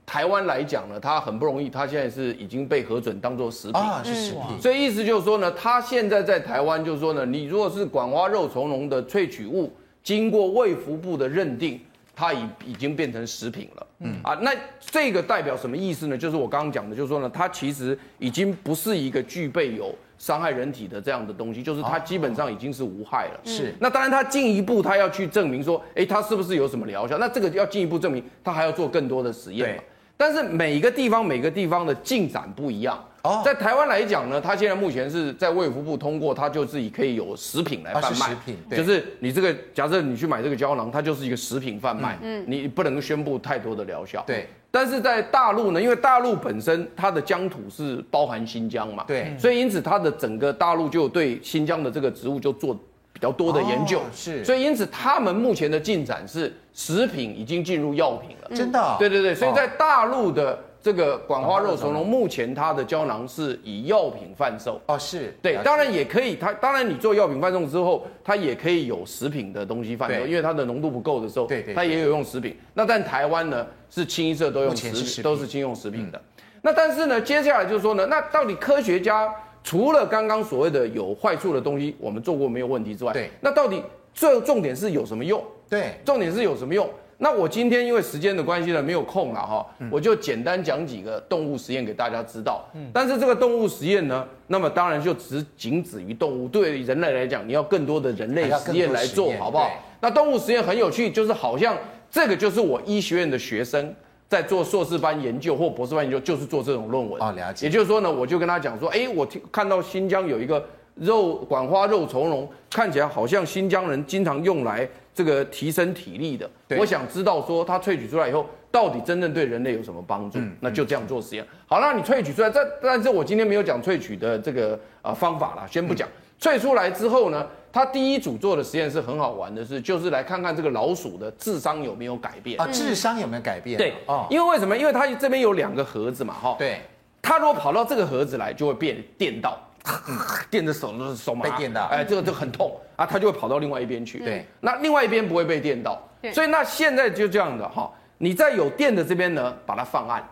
台湾来讲呢，它很不容易，它现在是已经被核准当做食品啊，是食品。所以意思就是说呢，它现在在台湾就是说呢，你如果是管花肉苁蓉的萃取物，经过卫福部的认定。它已已经变成食品了，嗯啊，那这个代表什么意思呢？就是我刚刚讲的，就是说呢，它其实已经不是一个具备有伤害人体的这样的东西，就是它基本上已经是无害了。是，那当然它进一步它要去证明说，哎，它是不是有什么疗效？那这个要进一步证明，它还要做更多的实验嘛。但是每一个地方每个地方的进展不一样。哦，在台湾来讲呢，它现在目前是在卫福部通过，它就自己可以有食品来贩卖。食品，对，就是你这个假设你去买这个胶囊，它就是一个食品贩卖。嗯，你不能宣布太多的疗效。对，但是在大陆呢，因为大陆本身它的疆土是包含新疆嘛，对，所以因此它的整个大陆就对新疆的这个植物就做比较多的研究。哦、是，所以因此他们目前的进展是食品已经进入药品了。真的、哦？对对对，所以在大陆的。这个管花肉苁蓉目前它的胶囊是以药品贩售哦，是对，当然也可以，它当然你做药品贩售之后，它也可以有食品的东西贩售，因为它的浓度不够的时候，对对，它也有用食品。那但台湾呢是清一色都用食，都是清用食品的。那但是呢，接下来就是说呢，那到底科学家除了刚刚所谓的有坏处的东西，我们做过没有问题之外，对，那到底最重点是有什么用？对，重点是有什么用？那我今天因为时间的关系呢，没有空了哈，我就简单讲几个动物实验给大家知道。嗯，但是这个动物实验呢，那么当然就只仅止于动物，对人类来讲，你要更多的人类实验来做好不好？那动物实验很有趣，就是好像这个就是我医学院的学生在做硕士班研究或博士班研究，就是做这种论文。哦，了解。也就是说呢，我就跟他讲说，哎，我听看到新疆有一个肉管花肉苁蓉，看起来好像新疆人经常用来。这个提升体力的，我想知道说它萃取出来以后，到底真正对人类有什么帮助？那就这样做实验。好，那你萃取出来，这但是我今天没有讲萃取的这个啊方法啦，先不讲。萃出来之后呢，他第一组做的实验是很好玩的，是就是来看看这个老鼠的智商有没有改变啊？智商有没有改变？对哦，因为为什么？因为它这边有两个盒子嘛，哈。对，它如果跑到这个盒子来，就会变电到。电着手都是手麻，被电到，哎，这个就很痛啊，它就会跑到另外一边去。对，那另外一边不会被电到，所以那现在就这样的哈，你在有电的这边呢，把它放暗，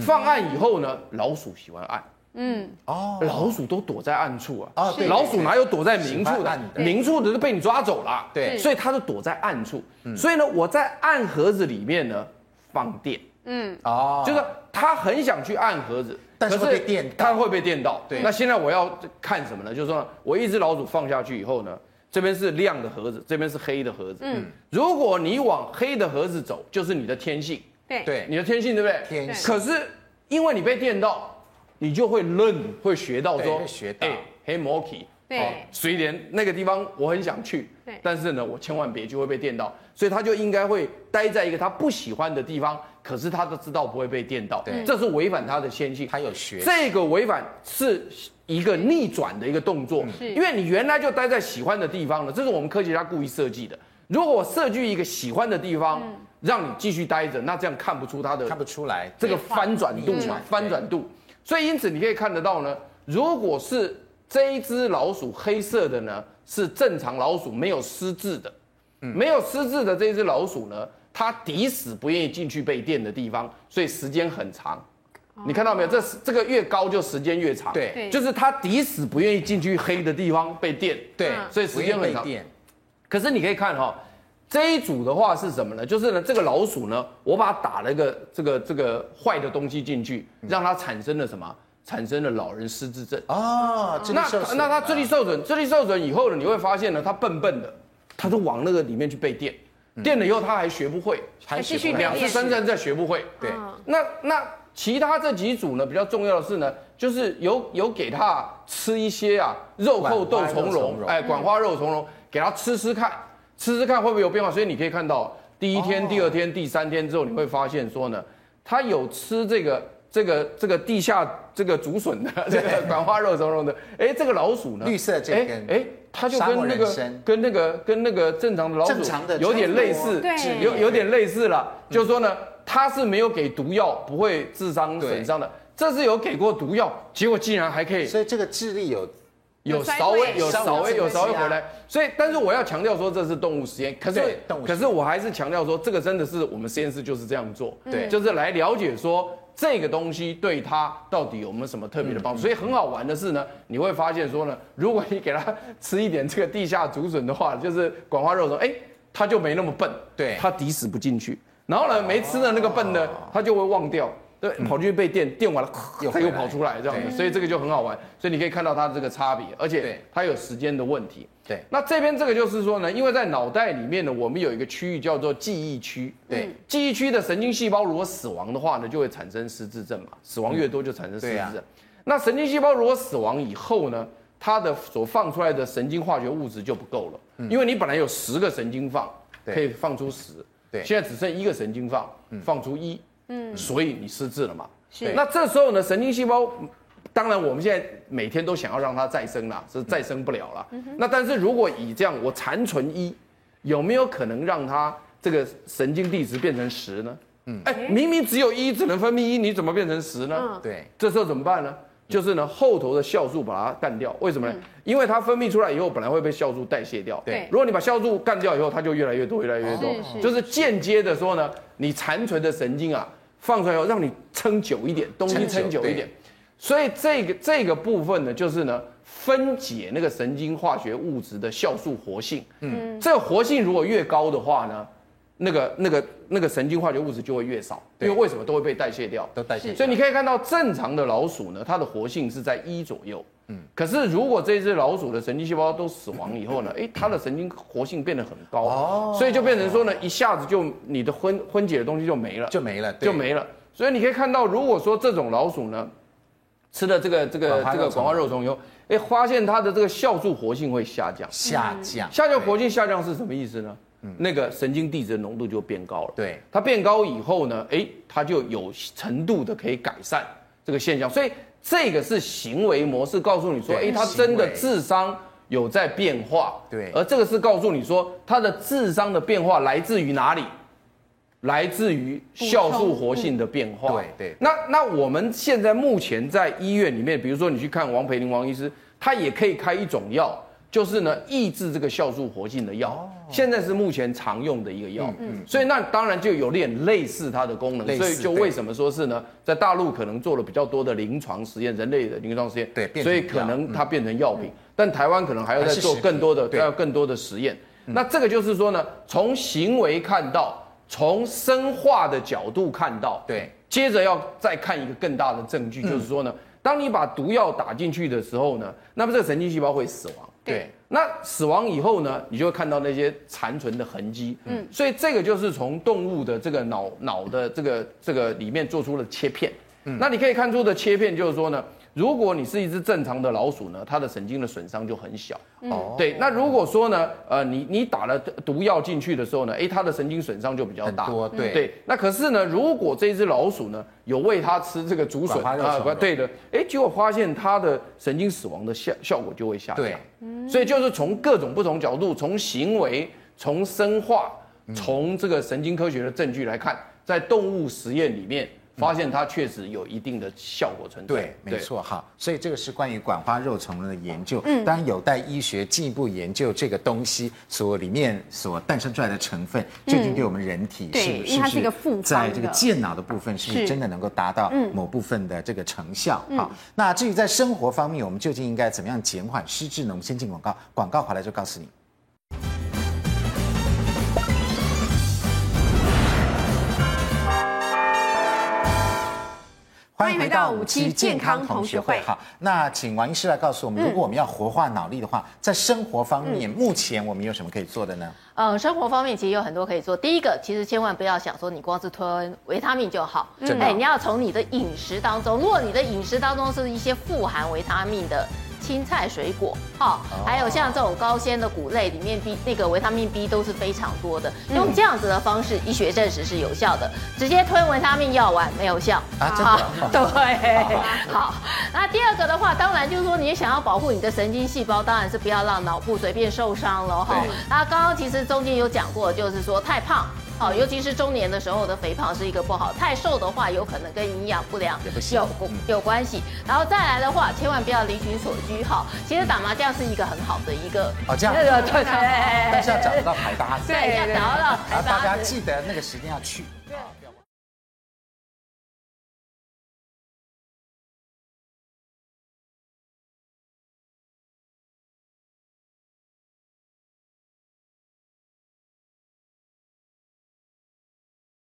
放暗以后呢，老鼠喜欢暗，嗯，哦，老鼠都躲在暗处啊，啊，对老鼠哪有躲在明处的？明处的都被你抓走了，对，所以它就躲在暗处，所以呢，我在暗盒子里面呢放电，嗯，哦，就是它很想去暗盒子。但是会被电，它会被电到。对，那现在我要看什么呢？就是说，我一只老鼠放下去以后呢，这边是亮的盒子，这边是黑的盒子。嗯，如果你往黑的盒子走，就是你的天性。对。对，你的天性对不对？天性。可是因为你被电到，你就会认，会学到说，学到，黑摩奇。对，虽然那个地方我很想去，对，但是呢，我千万别就会被电到，所以他就应该会待在一个他不喜欢的地方。可是他都知道不会被电到，对，这是违反他的先性。他有学这个违反是一个逆转的一个动作，是，因为你原来就待在喜欢的地方了，这是我们科学家故意设计的。如果我设计一个喜欢的地方，让你继续待着，那这样看不出它的看不出来这个翻转度嘛，翻转度。所以因此你可以看得到呢，如果是这一只老鼠黑色的呢，是正常老鼠没有失智的，没有失智的这一只老鼠呢。它抵死不愿意进去被电的地方，所以时间很长。你看到没有？这这个越高就时间越长。对，就是它抵死不愿意进去黑的地方被电。对，所以时间很长。可是你可以看哈，这一组的话是什么呢？就是呢，这个老鼠呢，我把它打了一个这个这个坏的东西进去，让它产生了什么？产生了老人失智症。啊，那那它智力受损，智力受损以后呢，你会发现呢，它笨笨的，它都往那个里面去被电。电了以后它还学不会，还继续两次三次再学不会。对，那那其他这几组呢，比较重要的是呢，就是有有给它吃一些啊肉蔻豆苁蓉，哎，管花肉苁蓉，给它吃吃看，吃吃看会不会有变化。所以你可以看到第一天、第二天、第三天之后，你会发现说呢，他有吃这个这个这个地下这个竹笋的这个管花肉什么的，哎，这个老鼠呢，绿色这根，哎。它就跟那个跟那个跟那个正常的老鼠有点类似，有有点类似了。就是说呢，它是没有给毒药，不会智商损伤的。这是有给过毒药，结果竟然还可以。所以这个智力有有稍微有稍微有稍微回来。所以，但是我要强调说，这是动物实验。可是可是我还是强调说，这个真的是我们实验室就是这样做，对，就是来了解说。这个东西对它到底有没有什么特别的帮助？所以很好玩的是呢，你会发现说呢，如果你给它吃一点这个地下竹笋的话，就是管花肉苁蓉，哎，它就没那么笨，对，它抵死不进去。然后呢，没吃的那个笨呢，它就会忘掉。对，跑进去被电，电完了，它又跑出来这样子，所以这个就很好玩。所以你可以看到它这个差别，而且它有时间的问题。对，那这边这个就是说呢，因为在脑袋里面呢，我们有一个区域叫做记忆区。对，记忆区的神经细胞如果死亡的话呢，就会产生失智症嘛。死亡越多就产生失智症。那神经细胞如果死亡以后呢，它的所放出来的神经化学物质就不够了，因为你本来有十个神经放，可以放出十，对，现在只剩一个神经放，放出一。嗯，所以你失智了嘛？是。那这时候呢，神经细胞，当然我们现在每天都想要让它再生啦，是再生不了了。嗯、那但是如果以这样，我残存一，有没有可能让它这个神经递质变成十呢？嗯，哎，明明只有一，只能分泌一，你怎么变成十呢？对，这时候怎么办呢？就是呢，后头的酵素把它干掉。为什么呢？因为它分泌出来以后，本来会被酵素代谢掉。对，如果你把酵素干掉以后，它就越来越多，越来越多。就是间接的说呢，你残存的神经啊，放出来以后，让你撑久一点，东西撑久一点。所以这个这个部分呢，就是呢，分解那个神经化学物质的酵素活性。嗯，这个活性如果越高的话呢，那个那个那个神经化学物质就会越少，因为为什么都会被代谢掉？都代谢。所以你可以看到正常的老鼠呢，它的活性是在一左右。嗯。可是如果这只老鼠的神经细胞都死亡以后呢，哎，它的神经活性变得很高。哦。所以就变成说呢，一下子就你的分分解的东西就没了，就没了，就没了。所以你可以看到，如果说这种老鼠呢，吃了这个这个这个广花肉虫以后，哎，发现它的这个酵素活性会下降。下降。下降活性下降是什么意思呢？嗯那个神经递质的浓度就变高了，对，它变高以后呢，哎，它就有程度的可以改善这个现象，所以这个是行为模式告诉你说，哎，他真的智商有在变化，对，而这个是告诉你说，他的智商的变化来自于哪里？来自于酵素活性的变化，对对。那那我们现在目前在医院里面，比如说你去看王培林王医师，他也可以开一种药。就是呢，抑制这个酵素活性的药，现在是目前常用的一个药，嗯，所以那当然就有点类似它的功能，所以就为什么说是呢，在大陆可能做了比较多的临床实验，人类的临床实验，对，所以可能它变成药品，但台湾可能还要再做更多的，要更多的实验。那这个就是说呢，从行为看到，从生化的角度看到，对，接着要再看一个更大的证据，就是说呢，当你把毒药打进去的时候呢，那么这个神经细胞会死亡。对，那死亡以后呢，你就会看到那些残存的痕迹。嗯，所以这个就是从动物的这个脑脑的这个这个里面做出了切片。嗯，那你可以看出的切片就是说呢。如果你是一只正常的老鼠呢，它的神经的损伤就很小。哦，对。那如果说呢，呃，你你打了毒药进去的时候呢，哎，它的神经损伤就比较大。多，对。对。那可是呢，如果这只老鼠呢，有喂它吃这个竹笋啊，对的，哎，结果发现它的神经死亡的效效果就会下降。对。所以就是从各种不同角度，从行为、从生化、从这个神经科学的证据来看，在动物实验里面。发现它确实有一定的效果存在。对，没错哈。所以这个是关于管花肉虫的研究，嗯，当然有待医学进一步研究这个东西所里面所诞生出来的成分，究竟对我们人体是是不是在这个健脑的部分是不是真的能够达到某部分的这个成效？啊，那至于在生活方面，我们究竟应该怎么样减缓失智呢？我们先进广告，广告回来就告诉你。欢迎回到五期健康同学会。好，那请王医师来告诉我们，如果我们要活化脑力的话，在生活方面，目前我们有什么可以做的呢？嗯，生活方面其实有很多可以做。第一个，其实千万不要想说你光是吞维他命就好，哎，你要从你的饮食当中，如果你的饮食当中是一些富含维他命的。青菜、水果，好，还有像这种高纤的谷类里面，B 那个维他命 B 都是非常多的。用这样子的方式，医学证实是有效的。直接吞维他命药丸没有效啊？真的？对。好，那第二个的话，当然就是说，你想要保护你的神经细胞，当然是不要让脑部随便受伤了哈。那刚刚其实中间有讲过，就是说太胖。好，尤其是中年的时候的肥胖是一个不好，太瘦的话有可能跟营养不良有有关系。然后再来的话，千万不要离群索居。哈，其实打麻将是一个很好的一个哦，这样对对对，但是要找得到牌搭子，对，要找得到牌搭子。大家记得那个时间要去。